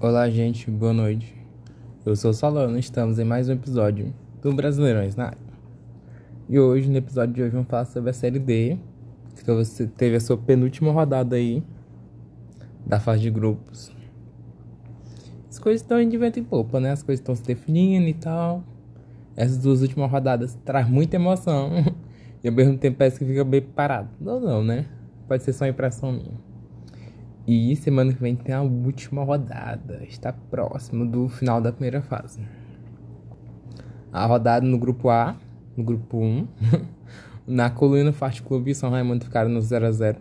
Olá, gente, boa noite. Eu sou o Solano, estamos em mais um episódio do Brasileirões na área. E hoje, no episódio de hoje, vamos falar sobre a Série D, que teve a sua penúltima rodada aí da fase de grupos. As coisas estão indo de vento em popa, né? As coisas estão se definindo e tal. Essas duas últimas rodadas traz muita emoção e ao mesmo tempo parece que fica bem parado. Não, não, né? Pode ser só impressão minha. E semana que vem tem a última rodada. Está próximo do final da primeira fase. A rodada no grupo A, no grupo 1. Na coluna Fast Club e São Raimundo ficaram no 0x0.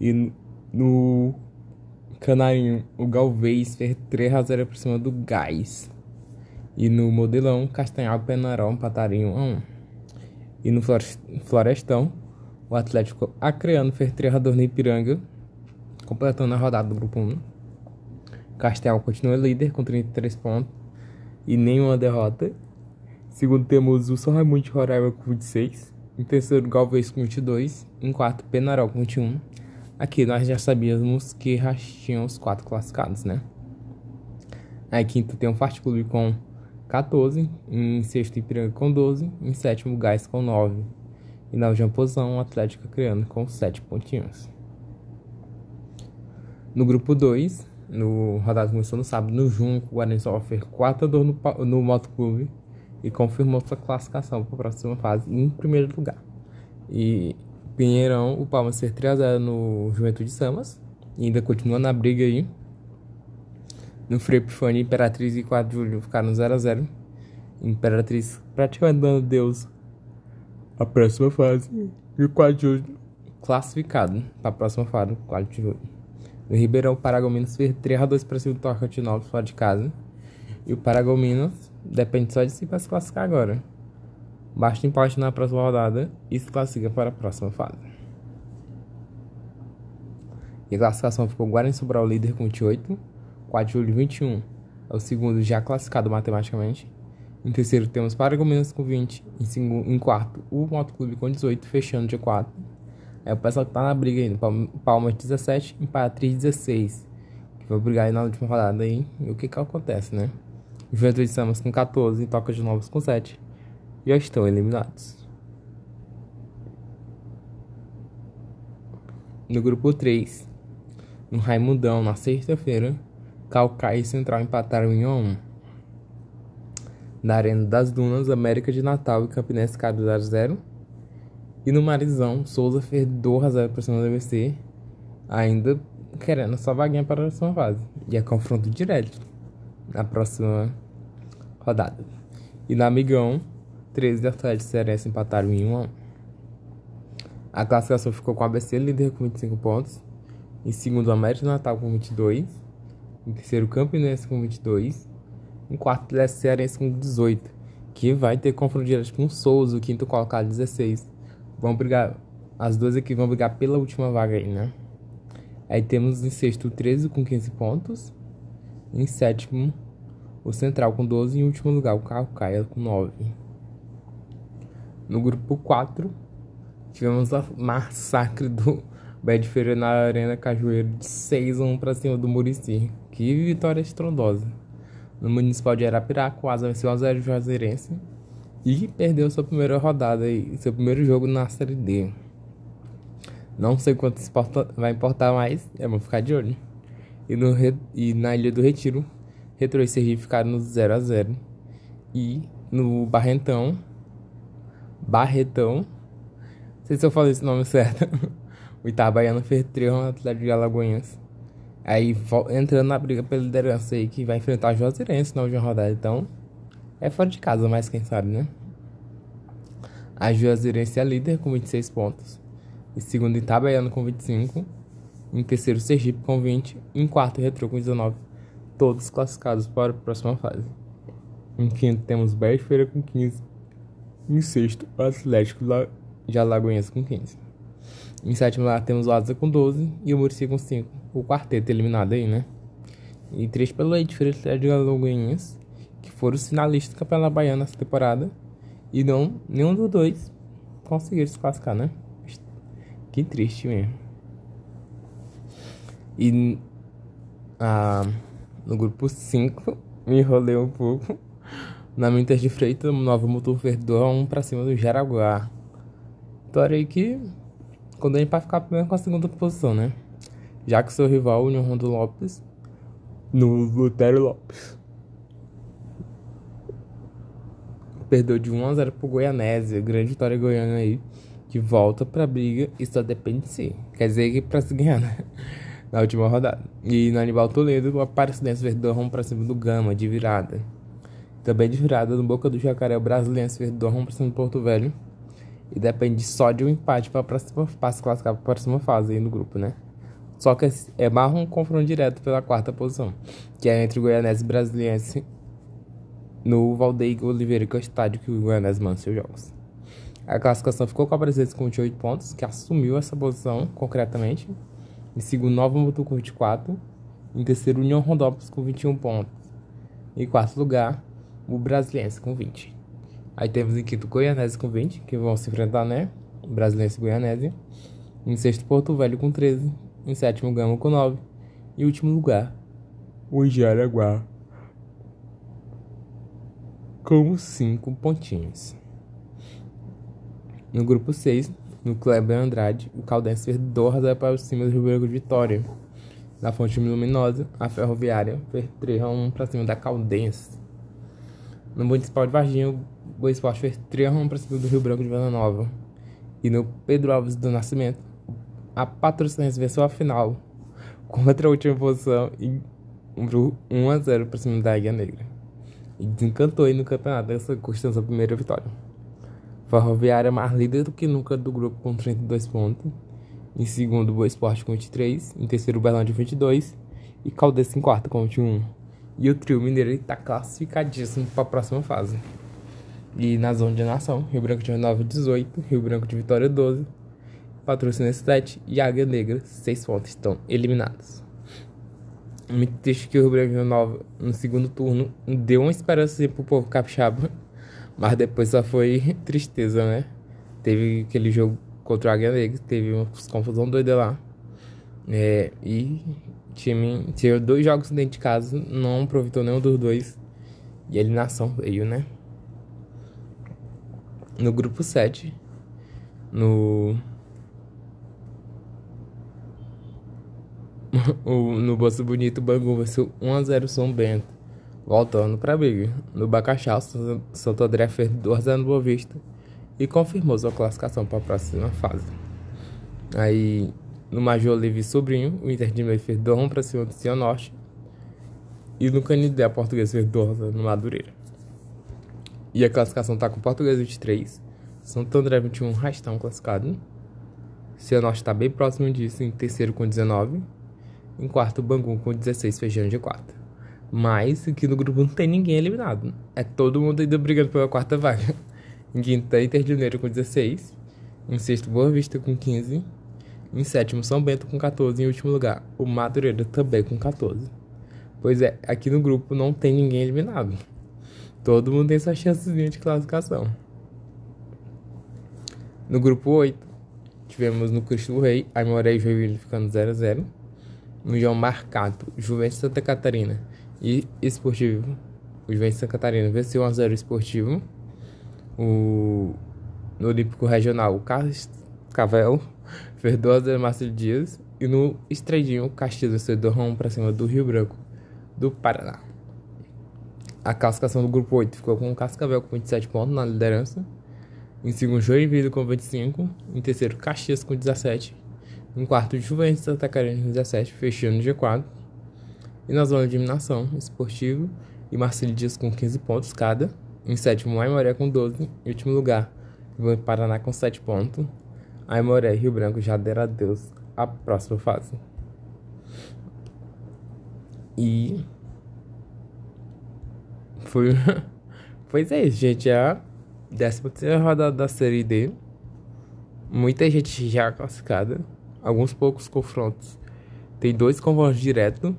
E no Canarinho, o Galvez fez 3x0 por cima do Gás. E no Modelão, Castanhal Penarol empataram 1x1. E no Florestão, o Atlético Acreano fez 3x2 no Ipiranga completando a rodada do grupo 1. Castel continua líder com 33 pontos e nenhuma derrota. Segundo temos o São Raimundo de Roraima com 26. Em terceiro, Galvez com 22. Em quarto, Penarol com 21. Aqui nós já sabíamos que já tinham os quatro classificados, né? Aí quinto tem o Fast Clube com 14. Em sexto, Ipiranga com 12. Em sétimo, Gás com 9. E na o Atlético Criando com 7 pontinhos. No grupo 2, no rodada começou no sábado, no Junco, o Guarani sofreu 4 a no, no Motoclube e confirmou sua classificação para a próxima fase em primeiro lugar. E Pinheirão, o Palmas ser 3x0 no Juventude Samas, e ainda continua na briga aí. No Frei Epifani, Imperatriz e 4 de Julho ficaram 0x0. Imperatriz praticamente dando Deus a próxima fase. E o 4 de Julho classificado para a próxima fase, 4 de Julho. No Ribeirão, o Paragominas fez 3x2 para cima do Tocantinópolis fora de casa. E o Paragominas depende só de si para se classificar agora. Basta empate na próxima rodada e se classifica para a próxima fase. E a classificação ficou Guarani Sobral líder com 28, 4 de julho 21 é o segundo já classificado matematicamente. Em terceiro temos Paragominas com 20, em, em quarto o Motoclube com 18, fechando dia 4. É o pessoal que tá na briga ainda. Palmas 17, Imperatriz 16. Que vai brigar aí na última rodada aí. E o que que acontece, né? Juventude Samas com 14 e Toca de Novos com 7. Já estão eliminados. No grupo 3, no Raimundão, na sexta-feira, Calcaia e Central empataram em 1 Na Arena das Dunas, América de Natal e Campinense Cado 0x0. E no Marizão, Souza fez 2 a 0 para cima do ABC, ainda querendo sua vaguinha para a próxima fase. E é confronto direto na próxima rodada. E no Amigão, 13 Atlético Cearense empataram em 1 a 1. A classificação ficou com o ABC líder com 25 pontos. Em segundo, América Natal com 22. Em terceiro, Campinense com 22. Em quarto, Atlético Cearense com 18. Que vai ter confronto direto com o Souza, o quinto colocado, 16 vão brigar. As duas equipes vão brigar pela última vaga aí, né? Aí temos em sexto o 13 com 15 pontos. Em sétimo, o Central com 12. E em último lugar, o Calcaia com 9. No grupo 4, tivemos a massacre do Bad Feira na Arena Cajueiro de 6 a 1 para cima do Murici. Que vitória estrondosa. No Municipal de Arapiraca, o Asa venceu a 0 Juazeirense e perdeu sua primeira rodada e seu primeiro jogo na Série D. Não sei quanto vai importar mais, é bom ficar de olho. E, no, e na Ilha do Retiro, Retro e Sergipe ficaram no 0 a 0 E no Barrentão, Barretão, não sei se eu falei esse nome certo, o Itabaiano fez 3 no Atlético de Alagoinhas. Aí entrando na briga pela liderança aí, que vai enfrentar o Juazeirense na última rodada, então é fora de casa, mas quem sabe, né? A Juazeirense é líder com 26 pontos. Em segundo, Itabaiano com 25. Em terceiro, Sergipe com 20. Em quarto, Retro com 19. Todos classificados para a próxima fase. Em quinto, temos Bahia Feira com 15. Em sexto, o Atlético de Alagoinhas com 15. Em sétimo lugar, temos o Asa com 12 e o Murici com 5. O quarteto eliminado aí, né? E três pelo Leite Feira de Alagoinhas foram os finalistas do Campeonato Baiano nessa temporada. E não, nenhum dos dois conseguiram se classificar, né? Que triste mesmo. E a, No grupo 5, me enrolei um pouco. Na Minter de Freitas, Nova Motor Verdor, um pra cima do Jaraguá. Vitória aí que quando a gente vai ficar primeiro com a segunda posição, né? Já que seu rival, o Rondo Lopes, no Lutério Lopes. Perdeu de 1 a 0 pro Goianésia. Grande vitória goiana aí. Que volta pra briga e só depende de si. Quer dizer que pra se ganhar, né? Na última rodada. E no Anibal Toledo, o Aparecidense Verdão pra cima do Gama, de virada. Também de virada no Boca do Jacaré, o Brasiliense Verdão pra cima do Porto Velho. E depende só de um empate pra, próxima, pra se classificar pra próxima fase aí no grupo, né? Só que é mais um confronto direto pela quarta posição, que é entre o Goianese e Brasiliense no Valdeir Oliveira, que é que o Goianese manda seus jogos. A classificação ficou com a presença com 28 pontos, que assumiu essa posição concretamente. Em segundo, Nova Mutu com 24. Em terceiro, União Rondópolis com 21 pontos. Em quarto lugar, o Brasiliense com 20. Aí temos em quinto Goianese com 20, que vão se enfrentar, né? Brasiliense e Goianese. Em sexto, Porto Velho com 13. Em sétimo, Gama com 9. E último lugar, o Jaraguá com 5 pontinhos. No grupo 6, no Kleber Andrade, o Caldense fez 2 a para cima do Rio Branco de Vitória. Na Fonte Luminosa, a Ferroviária fez 3 a 1 para cima da Caldense. No Municipal de Varginha, o Boa Esporte fez 3 a 1 para cima do Rio Branco de Vila Nova. E no Pedro Alves do Nascimento, a Patrocinense venceu a final contra a última posição e 1 a 0 para cima da Águia Negra. E desencantou aí no campeonato, essa custando sua primeira vitória. Ferroviária mais líder do que nunca do grupo com 32 pontos. Em segundo, Boa Esporte com 23. Em terceiro, Berlândia com 22. E Caldense em quarto com 21. E o trio mineiro está classificadíssimo para a próxima fase. E na zona de nação, Rio Branco de Renova 18, Rio Branco de Vitória 12, Patrocínio 7 e Águia Negra 6 pontos estão eliminados. Muito triste que o Rio Branco de Renova no segundo turno deu uma esperança para o povo capixaba mas depois só foi tristeza, né? Teve aquele jogo contra o Águia Negra, teve uma confusão doida lá. É, e time tinha dois jogos dentro de casa, não aproveitou nenhum dos dois. E a eliminação veio, né? No grupo 7, no. no Bolsa Bonito, o Bangu venceu 1x0 São Bento. Voltando para a briga, no Bacaxá, Santo André fez 2 anos Boa Vista e confirmou sua classificação para a próxima fase. Aí, no Major Levi Sobrinho, o Inter de Meio fez 2 para cima do Cianorte e no Canidé, a Portuguesa fez 2 no Madureira. E a classificação está com Português 23, Santo André 21 já estão classificados. Cianorte está bem próximo disso, em terceiro com 19. Em quarto, Bangu com 16, fechando de 4. Mas aqui no grupo não tem ninguém eliminado. É todo mundo ainda brigando pela quarta vaga. Em quinta, Inter de Janeiro com 16. Em sexto, Boa Vista com 15. Em sétimo, São Bento com 14. Em último lugar, o Madureira também com 14. Pois é, aqui no grupo não tem ninguém eliminado. Todo mundo tem sua chancezinha de classificação. No grupo 8, tivemos no Cristo Rei, Aimoré e Joinville ficando 0 a 0 No João Marcato, Juventus Santa Catarina e esportivo. O Juventus Santa Catarina venceu 1x0 esportivo. O, no Olímpico Regional, o Carlos Cavel fez 2x0 Márcio Dias. E no Estreidinho, o Castilho venceu 2x1 para cima do Rio Branco, do Paraná. A classificação do grupo 8 ficou com o Cascavel com 27 pontos na liderança. Em segundo, Joinville com 25. Em terceiro, Caxias com 17. Em quarto, Juventus Santa Catarina com 17, fechando o G4. E na zona de eliminação, Esportivo e Marcelo Dias com 15 pontos cada. Em sétimo, Aimoré com 12. Em último lugar, Paraná com 7 pontos. Aimoré e Rio Branco já deram adeus à próxima fase. E. Foi. pois é isso, gente. É a 13 rodada da Série D. Muita gente já classificada. Alguns poucos confrontos. Tem dois confrontos diretos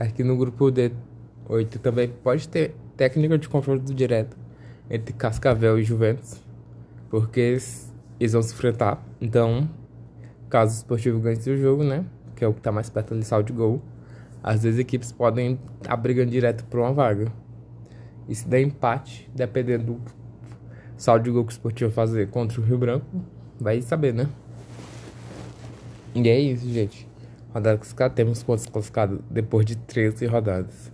Aqui no grupo D8 também pode ter técnica de confronto direto entre Cascavel e Juventus, porque eles vão se enfrentar. Então, caso o Esportivo ganhe o jogo, né? Que é o que tá mais perto de saldo de gol, As duas equipes podem estar brigando direto por uma vaga. E se der empate, dependendo do saldo de gol que o Esportivo fazer contra o Rio Branco, vai saber, né? E é isso, gente. Rodada classificada, temos pontos classificados depois de 13 rodadas.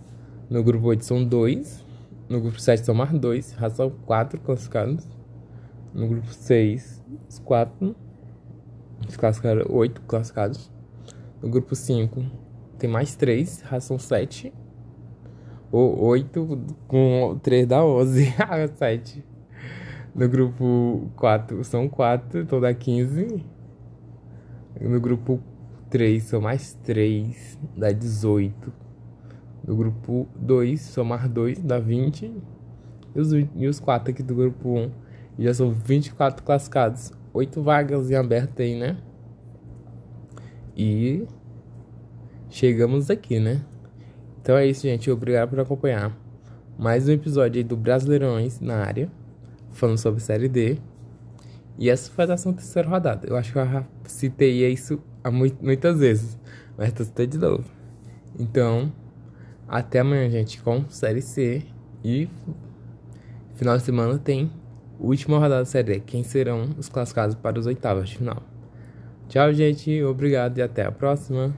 No grupo 8 são 2. No grupo 7 são mais 2. Já são 4 classificados. No grupo 6, os 4. Os classificaram 8 classificados. No grupo 5 tem mais 3. Já são 7. Ou 8 com 3 dá 11. 7. No grupo 4 são 4, então dá 15. No grupo 3 são mais 3, dá 18. No grupo 2 são mais 2, dá 20. E os, e os 4 aqui do grupo 1 já são 24 classificados. 8 vagas em aberto aí, né? E chegamos aqui, né? Então é isso, gente. Obrigado por acompanhar mais um episódio aí do Brasileirões na área falando sobre Série D. E essa foi a nossa terceira rodada. Eu acho que eu já citei isso muitas vezes, mas tô citando de novo. Então, até amanhã, gente, com Série C. E final de semana tem última rodada da Série D. Quem serão os classificados para os oitavos de final. Tchau, gente. Obrigado e até a próxima.